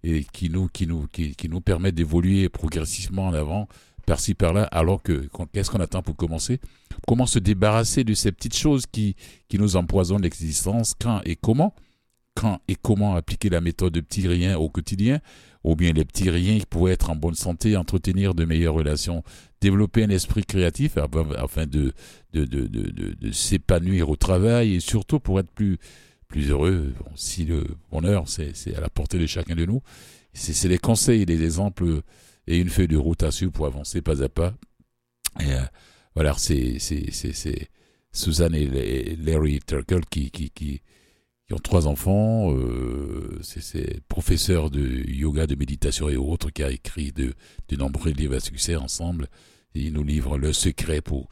et qui nous, qui nous, qui, nous permettent d'évoluer progressivement en avant, par-ci par-là, alors que qu'est-ce qu'on attend pour commencer? Comment se débarrasser de ces petites choses qui, qui nous empoisonnent l'existence? Quand et comment? Quand et comment appliquer la méthode de petits riens au quotidien? Ou bien les petits riens pour être en bonne santé, entretenir de meilleures relations, développer un esprit créatif afin de, s'épanouir au travail et surtout pour être plus, plus heureux. Bon, si le bonheur, c'est à la portée de chacun de nous, c'est des conseils, des exemples et une feuille de route à suivre pour avancer pas à pas. Et euh, voilà, c'est Suzanne et Larry Turkle qui, qui, qui, qui ont trois enfants. Euh, c'est- professeur de yoga, de méditation et autres, qui a écrit de, nombreux livres à succès ensemble. Il nous livre le secret pour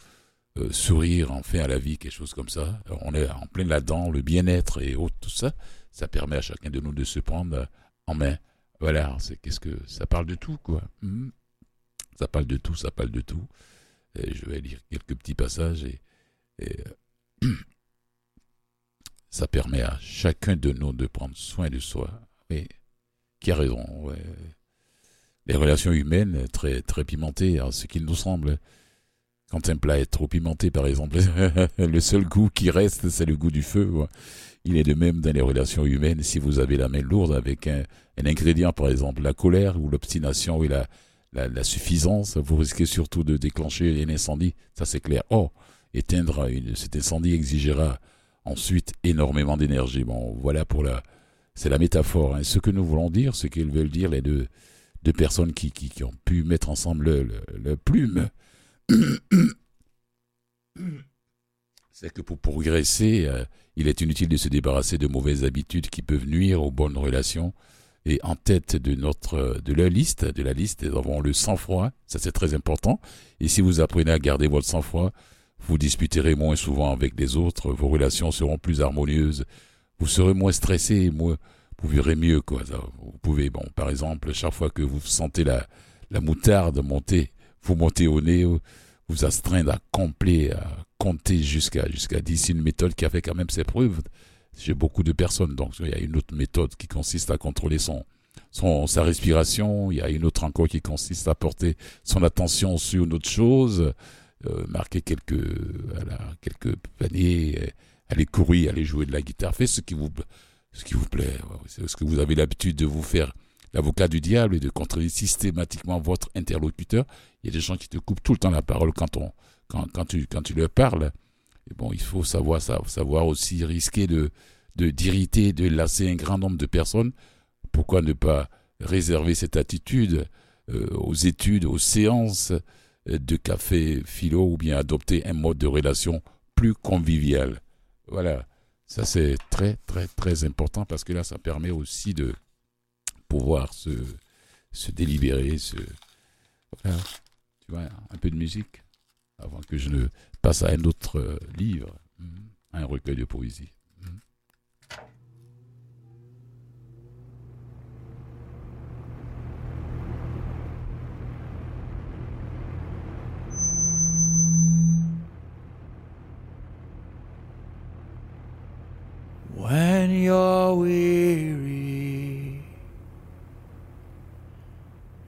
euh, sourire enfin à la vie, quelque chose comme ça. On est en plein là-dedans, le bien-être et autres, tout ça. Ça permet à chacun de nous de se prendre en main. Voilà, c'est qu'est-ce que ça parle de tout, quoi. Mhm. Ça parle de tout, ça parle de tout. Je vais lire quelques petits passages et, euh, ça permet à chacun de nous de prendre soin de soi. Et qui a raison. Les relations humaines très très pimentées, hein, ce qu'il nous semble. Quand un plat est trop pimenté, par exemple, le seul goût qui reste, c'est le goût du feu. Il est de même dans les relations humaines. Si vous avez la main lourde avec un, ingrédient, par exemple, la colère ou l'obstination et la, la, suffisance, vous risquez surtout de déclencher un incendie. Ça, c'est clair. Oh, éteindre une, cet incendie exigera ensuite énormément d'énergie. Bon, voilà pour la, c'est la métaphore. hein. Ce que nous voulons dire, ce qu'ils veulent dire les deux, deux personnes qui, qui, ont pu mettre ensemble le, le, le plume, c'est que pour progresser, euh, il est inutile de se débarrasser de mauvaises habitudes qui peuvent nuire aux bonnes relations. Et en tête de notre de la liste, de la liste, nous avons le sang-froid. Ça c'est très important. Et si vous apprenez à garder votre sang-froid, vous disputerez moins souvent avec les autres, vos relations seront plus harmonieuses, vous serez moins stressé, moins, vous verrez mieux quoi. Vous pouvez, bon, par exemple, chaque fois que vous sentez la la moutarde monter, vous montez au nez, vous astreindre à compter, à compter jusqu'à jusqu'à 10. C'est une méthode qui a fait quand même ses preuves chez beaucoup de personnes. Donc il y a une autre méthode qui consiste à contrôler son, son sa respiration. Il y a une autre encore qui consiste à porter son attention sur une autre chose, euh, marquer quelques voilà, quelques paniers, euh, aller courir, aller jouer de la guitare. Faites ce qui vous ce qui vous plaît. Ce que vous avez l'habitude de vous faire l'avocat du diable et de contrôler systématiquement votre interlocuteur. Il y a des gens qui te coupent tout le temps la parole quand on quand, quand tu quand tu leur parles. Et bon, il faut savoir savoir aussi risquer de de d'irriter, de lasser un grand nombre de personnes. Pourquoi ne pas réserver cette attitude euh, aux études, aux séances de café philo ou bien adopter un mode de relation plus convivial. Voilà, ça c'est très très très important parce que là ça permet aussi de pouvoir se se délibérer, se tu vois, un peu de musique avant que je ne passe à un autre euh, livre, mhm, un recueil de poésie. When you're weary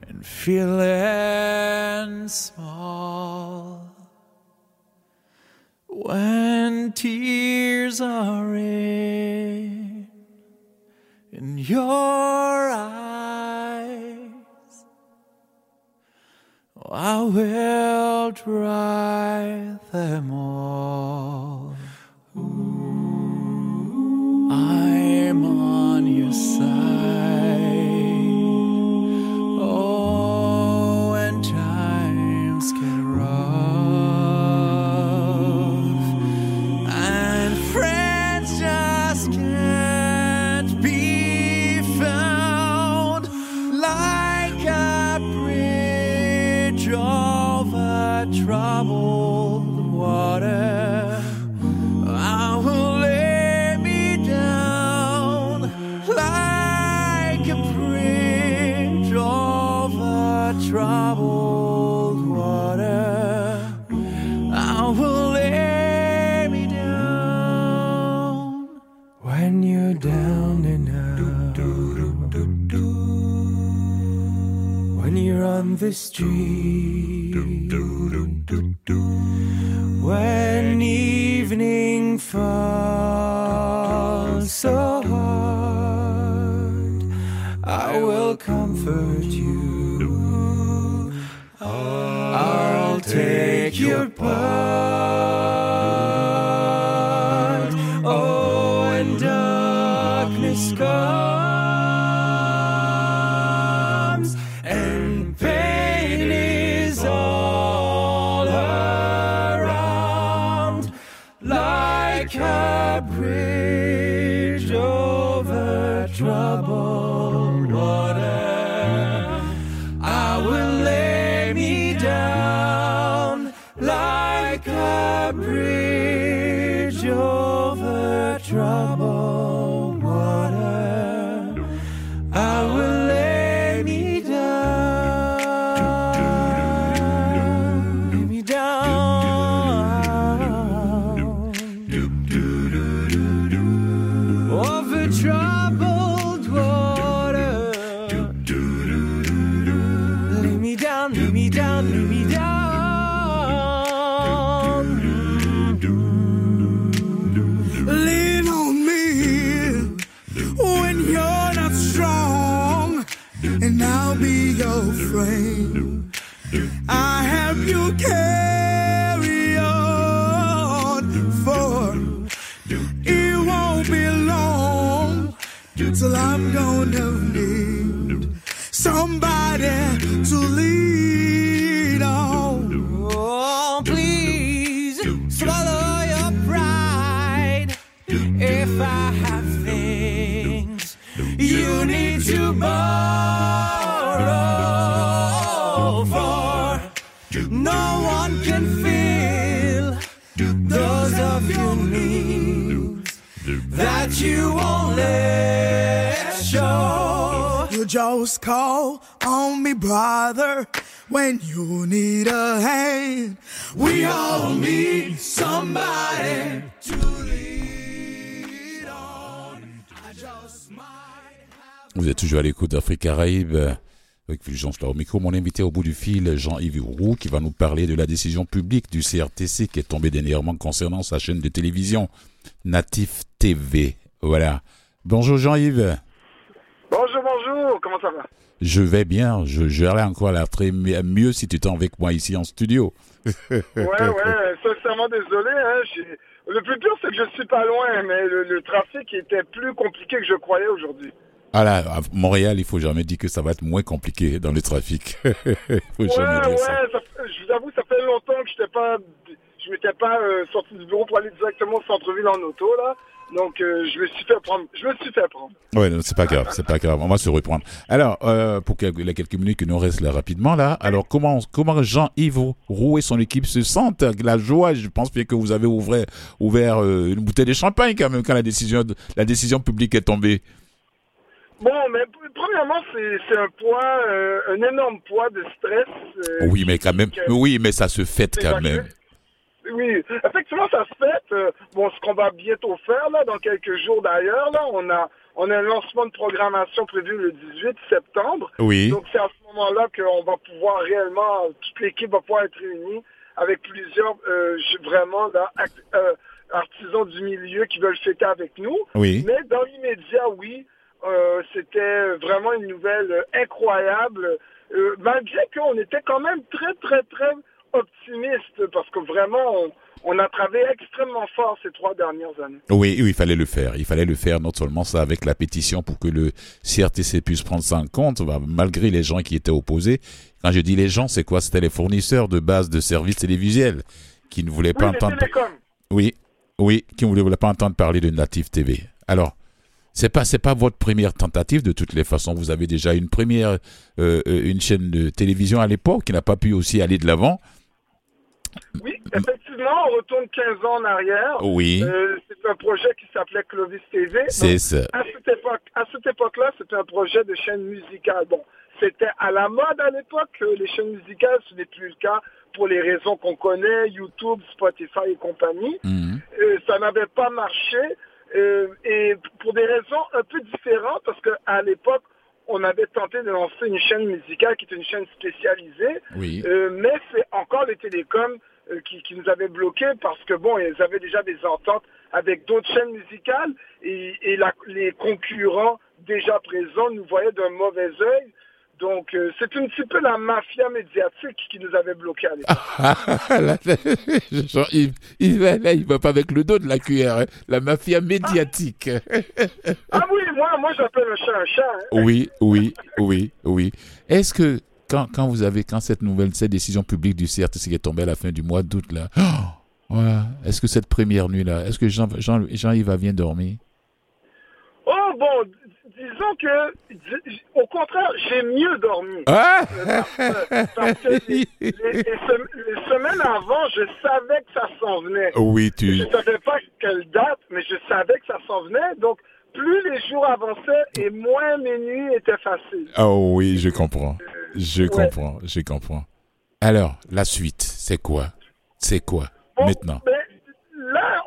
and feeling small, when tears are in, in your eyes, I will dry them all. inside. Street. A bridge over troubled water. I will lay me down like a bridge over troubled You just call on me, brother, when you need a hand. We all need somebody to lead on. I just might have Vous êtes toujours à l'écoute d'Afrique Caraïbe avec Fulgence là au micro. Mon invité au bout du fil, Jean-Yves Roux, qui va nous parler de la décision publique du CRTC qui est tombée dernièrement concernant sa chaîne de télévision Natif TV. Voilà. Bonjour Jean-Yves. Ça va Je vais bien. Je j'aurais encore l'air très mi- mieux si tu étais avec moi ici en studio. Ouais, ouais, sincèrement désolé. Hein, le plus pire, c'est que je suis pas loin, mais le, le trafic était plus compliqué que je croyais aujourd'hui. Ah là, à Montréal, il faut jamais dire que ça va être moins compliqué dans le trafic. il faut Ouais, jamais ouais, dire ça. ça je vous avoue, ça fait longtemps que je pas, je m'étais pas euh, sorti du bureau pour aller directement au centre-ville en auto, là. Donc, euh, je me suis fait prendre. Je me suis fait prendre. Non, c'est pas grave, c'est pas grave. On va se reprendre. Alors, euh, pour quelques- les quelques minutes qui nous restent là rapidement là. Alors, comment comment Jean-Yves Roux et son équipe se sentent? La joie, je pense bien que vous avez ouvert ouvert euh, une bouteille de champagne quand même quand la décision la décision publique est tombée. Bon, mais premièrement, c'est un poids, un énorme poids de stress. Oui, mais quand même. Oui, mais ça se fête quand même. Oui, effectivement, ça se fait. Euh, bon, ce qu'on va bientôt faire, là, dans quelques jours d'ailleurs, là, on a, on a un lancement de programmation prévu le 18 septembre. Oui. Donc, c'est à ce moment-là qu'on va pouvoir réellement, toute l'équipe va pouvoir être réunie avec plusieurs, euh, vraiment, là, euh, artisans du milieu qui veulent fêter avec nous. Oui. Mais dans l'immédiat, oui, c'était vraiment une nouvelle incroyable, malgré qu'on était quand même très, très, très optimiste, parce que vraiment, on, on a travaillé extrêmement fort ces trois dernières années. Oui, oui, il fallait le faire. Il fallait le faire, non seulement ça avec la pétition pour que le CRTC puisse prendre ça en compte, bah, malgré les gens qui étaient opposés. Quand je dis les gens, c'est quoi? C'était les fournisseurs de base de services télévisuels qui ne voulaient pas Oui, entendre. Oui, oui, qui ne voulaient pas entendre parler de Native TV. Alors, c'est pas c'est pas votre première tentative de toutes les façons. Vous avez déjà une première euh, euh, une chaîne de télévision à l'époque qui n'a pas pu aussi aller de l'avant. Oui, effectivement, on retourne 15 ans en arrière. Oui. Euh, c'est un projet qui s'appelait Clovis TV. C'est ça. À cette époque, à cette époque-là, c'était un projet de chaîne musicale. Bon, c'était à la mode à l'époque, euh, les chaînes musicales, ce n'est plus le cas pour les raisons qu'on connaît, YouTube, Spotify et compagnie. Mhm. Euh, ça n'avait pas marché euh, et pour des raisons un peu différentes parce qu'à l'époque, on avait tenté de lancer une chaîne musicale qui est une chaîne spécialisée, Oui. euh, mais c'est encore les télécoms euh, qui, qui nous avaient bloqués parce que bon, ils avaient déjà des ententes avec d'autres chaînes musicales et, et la- les concurrents déjà présents nous voyaient d'un mauvais œil. Donc euh, c'est un petit peu la mafia médiatique qui nous avait bloqués à l'époque. Là, là, genre, il, il va, là, il va pas avec le dos de la cuillère. hein. La mafia médiatique. Ah oui, moi, moi j'appelle un chat un chat. hein. Oui, oui, oui, oui. Est-ce que quand, quand vous avez quand cette nouvelle cette décision publique du CRTC qui est tombée à la fin du mois d'août là, oh, ouais, est-ce que cette première nuit là, est-ce que Jean Jean Jean-Yves va bien dormir? Oh bon, disons que, au contraire, j'ai mieux dormi. Ah Euh, parce que les, les- les sem- les semaines avant, je savais que ça s'en venait. Oui, tu. Je savais pas quelle date, mais je savais que ça s'en venait. Donc, plus les jours avançaient et moins mes nuits étaient faciles. Oh oui, je comprends. Je Ouais. comprends, je comprends. Alors, la suite, c'est quoi? C'est quoi Bon, maintenant? ben,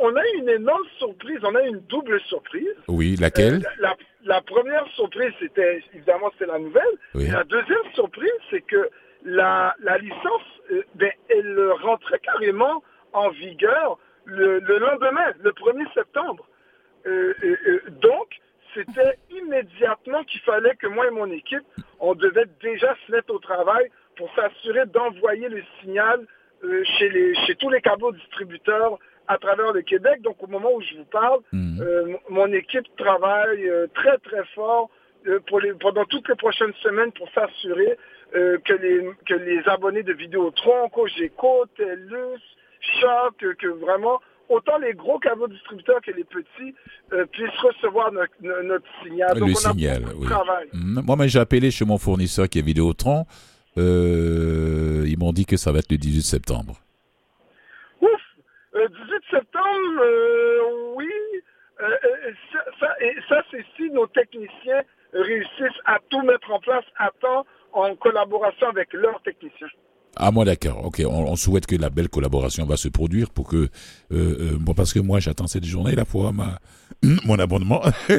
on a une énorme surprise. On a une double surprise. Oui, laquelle Euh, la, première surprise, c'était évidemment c'est la nouvelle. Oui. La deuxième surprise, c'est que la, la licence, euh, ben, elle rentrait carrément en vigueur le, le lendemain, le 1er septembre. Euh, donc, c'était immédiatement qu'il fallait que moi et mon équipe, on devait déjà se mettre au travail pour s'assurer d'envoyer le signal chez, les, chez tous les câbles distributeurs à travers le Québec. Donc, au moment où je vous parle, Mhm. euh, mon équipe travaille euh, très, très fort euh, pour les, pendant toutes les prochaines semaines pour s'assurer que, les, que les abonnés de Vidéotron, Cogeco, TELUS, Choc, que, que vraiment, autant les gros câbles distributeurs que les petits euh, puissent recevoir notre, no- notre signal. Donc, Le on a signal, oui. travail. Mm, Moi, mais j'ai appelé chez mon fournisseur qui est Vidéotron. Euh, ils m'ont dit que ça va être le 18 septembre. Ouf! 18 septembre, euh, oui. Euh, euh, et ça, c'est si nos techniciens réussissent à tout mettre en place à temps en collaboration avec leurs techniciens. Ah, moi, d'accord. Ok, on, on souhaite que la belle collaboration va se produire pour que, euh, euh, bon, parce que moi, j'attends cette journée là pour ma, mon abonnement.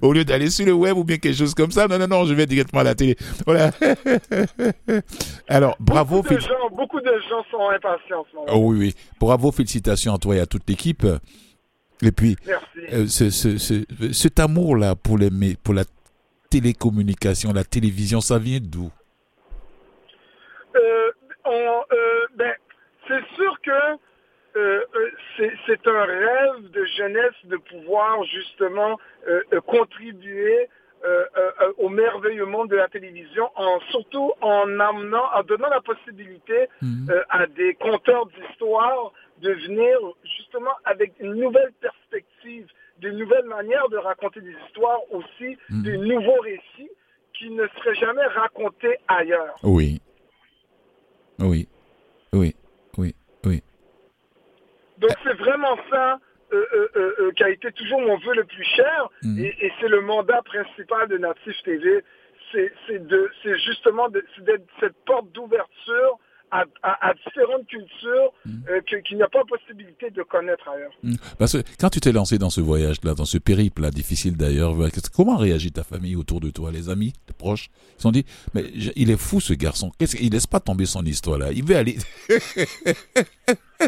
Au lieu d'aller sur le web ou bien quelque chose comme ça, non, non, non, je vais directement à la télé. Voilà. Alors, bravo. beaucoup, de gens, beaucoup de gens sont impatients en ce moment. Oh oui, oui. Bravo, félicitations à toi et à toute l'équipe. Et puis, Merci. euh, ce, ce, ce- cet amour-là pour, les, pour la télécommunication, la télévision, ça vient d'où Euh, on, euh, ben, c'est sûr que euh, euh, c'est un rêve de jeunesse de pouvoir justement euh, contribuer euh, euh, au merveilleux monde de la télévision, en, surtout en amenant, en donnant la possibilité euh, à des conteurs d'histoire de venir justement avec une nouvelle perspective, de nouvelles manières de raconter des histoires aussi, Mhm. de nouveaux récits qui ne seraient jamais racontés ailleurs. Oui. Oui. Oui. Oui. Donc c'est vraiment ça euh, euh, euh, qui a été toujours mon vœu le plus cher Mhm. et, et c'est le mandat principal de Natif TV. C'est justement d'être cette porte d'ouverture à, à- à différentes cultures que- qu'il n'y a pas possibilité de connaître ailleurs. Parce que quand tu t'es lancé dans ce voyage-là, dans ce périple-là, difficile d'ailleurs, comment réagit ta famille autour de toi, les amis, les proches? Ils se sont dit, mais je- il est fou ce garçon, qu'est-ce qu'il laisse pas tomber son histoire là, il veut aller.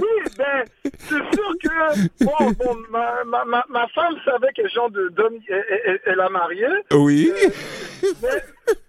Oui, ben, c'est sûr que bon, bon, ma, ma, ma, ma femme savait quel genre de- d'homme elle, a marié. oui. Mais,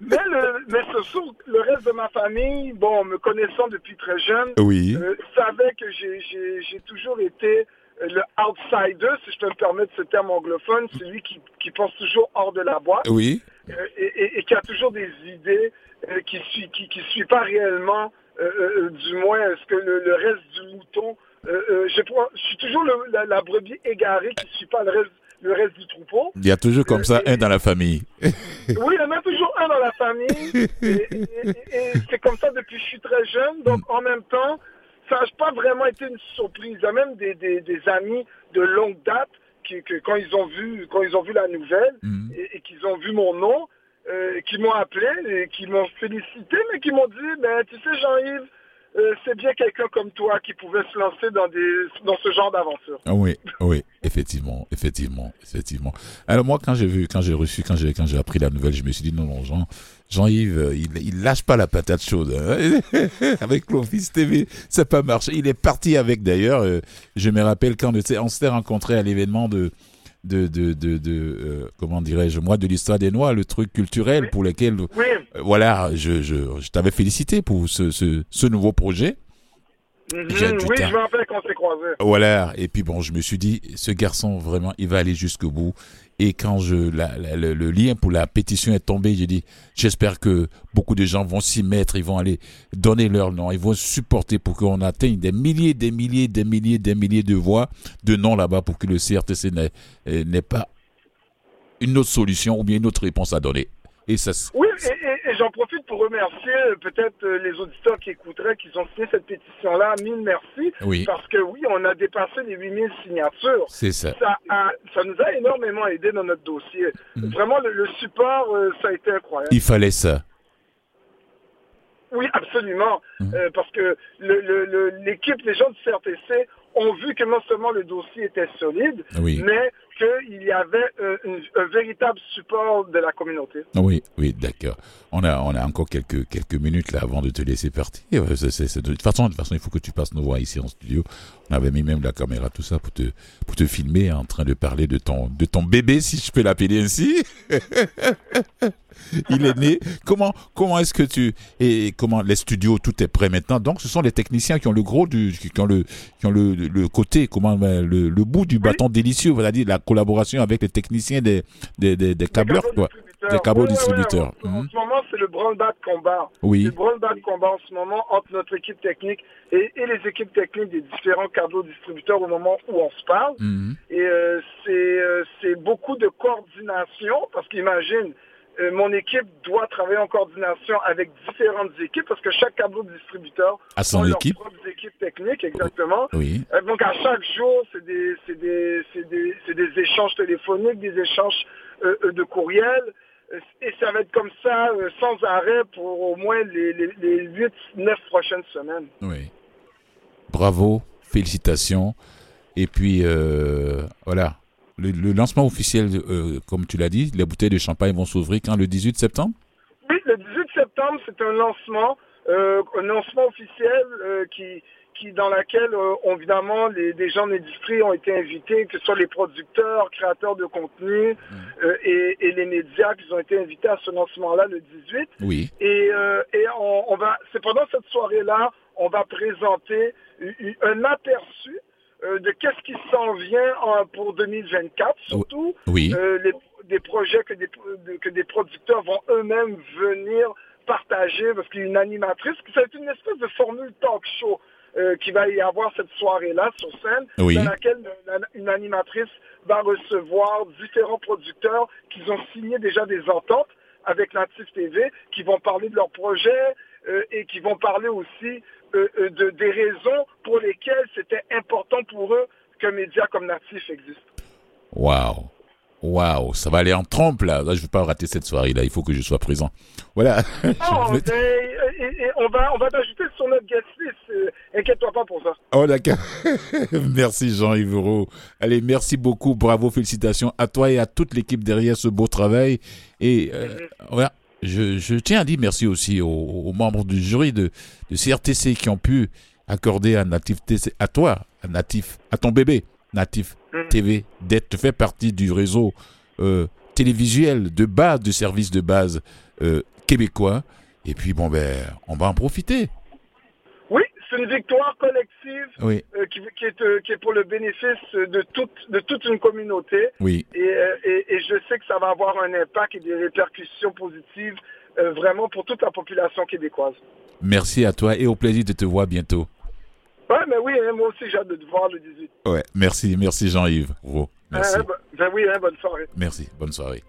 mais, le, mais c'est sûr que le reste de ma famille, bon, me connaissant depuis très jeune, Oui. euh, savait que j'ai- toujours été euh, le outsider, si je peux me permettre ce terme anglophone, celui qui, qui pense toujours hors de la boîte Oui. euh, et, et- et qui a toujours des idées euh, qui suit qui, qui suit pas réellement, euh, euh, du moins, ce que le, le reste du mouton. Euh, je, suis toujours le- la, la brebis égarée qui suit pas le reste, le reste du troupeau. Il y a toujours comme ça un dans la famille. Oui, il y en a toujours un dans la famille. Et, et- et- et c'est comme ça depuis que je suis très jeune. Donc, en même temps, ça n'a pas vraiment été une surprise. Il y a même des, des- des amis de longue date qui, que quand ils ont vu, quand ils ont vu la nouvelle Mm. et, et qu'ils ont vu mon nom, euh, qui m'ont appelé et qui m'ont félicité, mais qui m'ont dit, ben, tu sais, Jean-Yves, euh, c'est bien quelqu'un comme toi qui pouvait se lancer dans, des, dans ce genre d'aventure. Ah Oui, oui, effectivement, effectivement, effectivement. Alors moi, quand j'ai vu, quand j'ai reçu, quand j'ai, quand j'ai appris la nouvelle, je me suis dit non, non, Jean, Jean-Yves, euh, il, il lâche pas la patate chaude hein. avec l'Office TV, ça pas marché. Il est parti avec d'ailleurs. euh, je me rappelle quand on s'était rencontré à l'événement de de de de, de, euh, comment dirais-je moi de l'histoire des Noirs, le truc culturel pour lequel Oui, euh, voilà, je je, je t'avais félicité pour ce ce, ce nouveau projet. J'ai du oui, je me rappelle qu'on s'est croisés. Voilà, et puis bon, je me suis dit, ce garçon, vraiment, il va aller jusqu'au bout. Et quand je, la- le, lien pour la pétition est tombé, j'ai dit, j'espère que beaucoup de gens vont s'y mettre, ils vont aller donner leur nom, ils vont supporter pour qu'on atteigne des milliers, des milliers, des milliers, des milliers de voix, de noms là-bas pour que le CRTC euh, n'ait pas une autre solution ou bien une autre réponse à donner. Et ça, s- Oui, et, et- et j'en profite pour remercier euh, peut-être euh, les auditeurs qui écouteraient, qui ont signé cette pétition-là. Mille merci. Oui. Parce que oui, on a dépassé les 8000 signatures. c'est ça. Ça, a- ça nous a énormément aidé dans notre dossier. Mm. Vraiment, le, le support, euh, ça a été incroyable. Il fallait ça. Oui, absolument. Euh, parce que le- le- le- l'équipe, les gens du CRTC ont vu que non seulement le dossier était solide, Oui. mais qu'il y avait euh, un véritable support de la communauté. Oui, oui, d'accord. On a, on a encore quelques, quelques minutes là avant de te laisser partir. Euh, de, toute façon, de toute façon, il faut que tu passes nous voir ici en studio. On avait mis même la caméra, tout ça, pour te, pour te filmer en train de parler de ton, de ton bébé, si je peux l'appeler ainsi. Il est né. Comment, comment est-ce que tu et comment les studios tout est prêt maintenant? Donc, ce sont les techniciens qui ont le gros du, qui ont le, qui ont le, le côté, comment le, le bout du bâton délicieux, c'est-à-dire la collaboration avec les techniciens des, des, des, des câbleurs, quoi. Des câbles distributeurs. En, en Mhm. ce moment, c'est le branle-bas de combat. Oui. C'est le branle-bas de combat en ce moment entre notre équipe technique et, et les équipes techniques des différents câbles distributeurs au moment où on se parle. Mhm. Et euh, c'est euh, c'est beaucoup de coordination parce qu'imagine, mon équipe doit travailler en coordination avec différentes équipes parce que chaque câble distributeur À son a leurs équipe. propres équipes techniques, exactement. Oui. Euh, Donc à chaque jour, c'est des, c'est des, c'est des, c'est des échanges téléphoniques, des échanges euh, euh, de courriels. Euh, Et ça va être comme ça euh, sans arrêt pour au moins les, les, les 8, 9 prochaines semaines. Oui. Bravo, félicitations. Et puis, euh, voilà. Le, le lancement officiel, euh, comme tu l'as dit, les bouteilles de champagne vont s'ouvrir quand le 18 septembre? Oui, le 18 septembre, c'est un lancement, euh, un lancement officiel euh, qui, qui dans laquelle, euh, évidemment, les, des gens de l'industrie ont été invités, que ce soit les producteurs, créateurs de contenu euh, et, et les médias qui ont été invités à ce lancement-là le 18. Oui. Et, et on, on va, c'est pendant cette soirée-là, on va présenter un aperçu de qu'est-ce qui s'en vient en- pour 2024, surtout Oui. euh, les- des projets que des, de- que des producteurs vont eux-mêmes venir partager, parce qu'il y a une animatrice, ça va être une espèce de formule talk show euh, qui va y avoir cette soirée-là sur scène, Oui. dans laquelle la- une animatrice va recevoir différents producteurs qui ont signé déjà des ententes avec Natif TV, qui vont parler de leurs projets euh, et qui vont parler aussi euh, euh, de, des raisons pour lesquelles c'était important pour eux qu'un média comme Natif existe. Waouh. Waouh. Ça va aller en trompe, là. Là, je ne veux pas rater cette soirée-là. Il faut que je sois présent. Voilà. Oh, vais- et- et on va, on va t'ajouter sur notre guest list. euh, Inquiète-toi pas pour ça. Oh, d'accord. merci, Jean-Yves Roux. Allez, merci beaucoup. Bravo, félicitations à toi et à toute l'équipe derrière ce beau travail. Et euh, voilà, je, je tiens à dire merci aussi aux, aux membres du jury de, de CRTC qui ont pu accorder à Natif TC, à toi, à Natif, à ton bébé, Natif Mhm. TV, d'être fait partie du réseau euh, télévisuel de base, du service de base euh, québécois. Et puis, bon, ben, on va en profiter. Une victoire collective Oui, euh, qui, qui est, euh, qui est pour le bénéfice de toute, de toute une communauté. oui. Et, euh, et- et je sais que ça va avoir un impact et des répercussions positives vraiment pour toute la population québécoise. Merci à toi et au plaisir de te voir bientôt. Ouais, mais oui, hein, moi aussi j'ai hâte de te voir le 18. Ouais, merci, merci Jean-Yves. Roux. Merci, Hein, ben, ben oui, hein, bonne soirée. merci. Bonne soirée.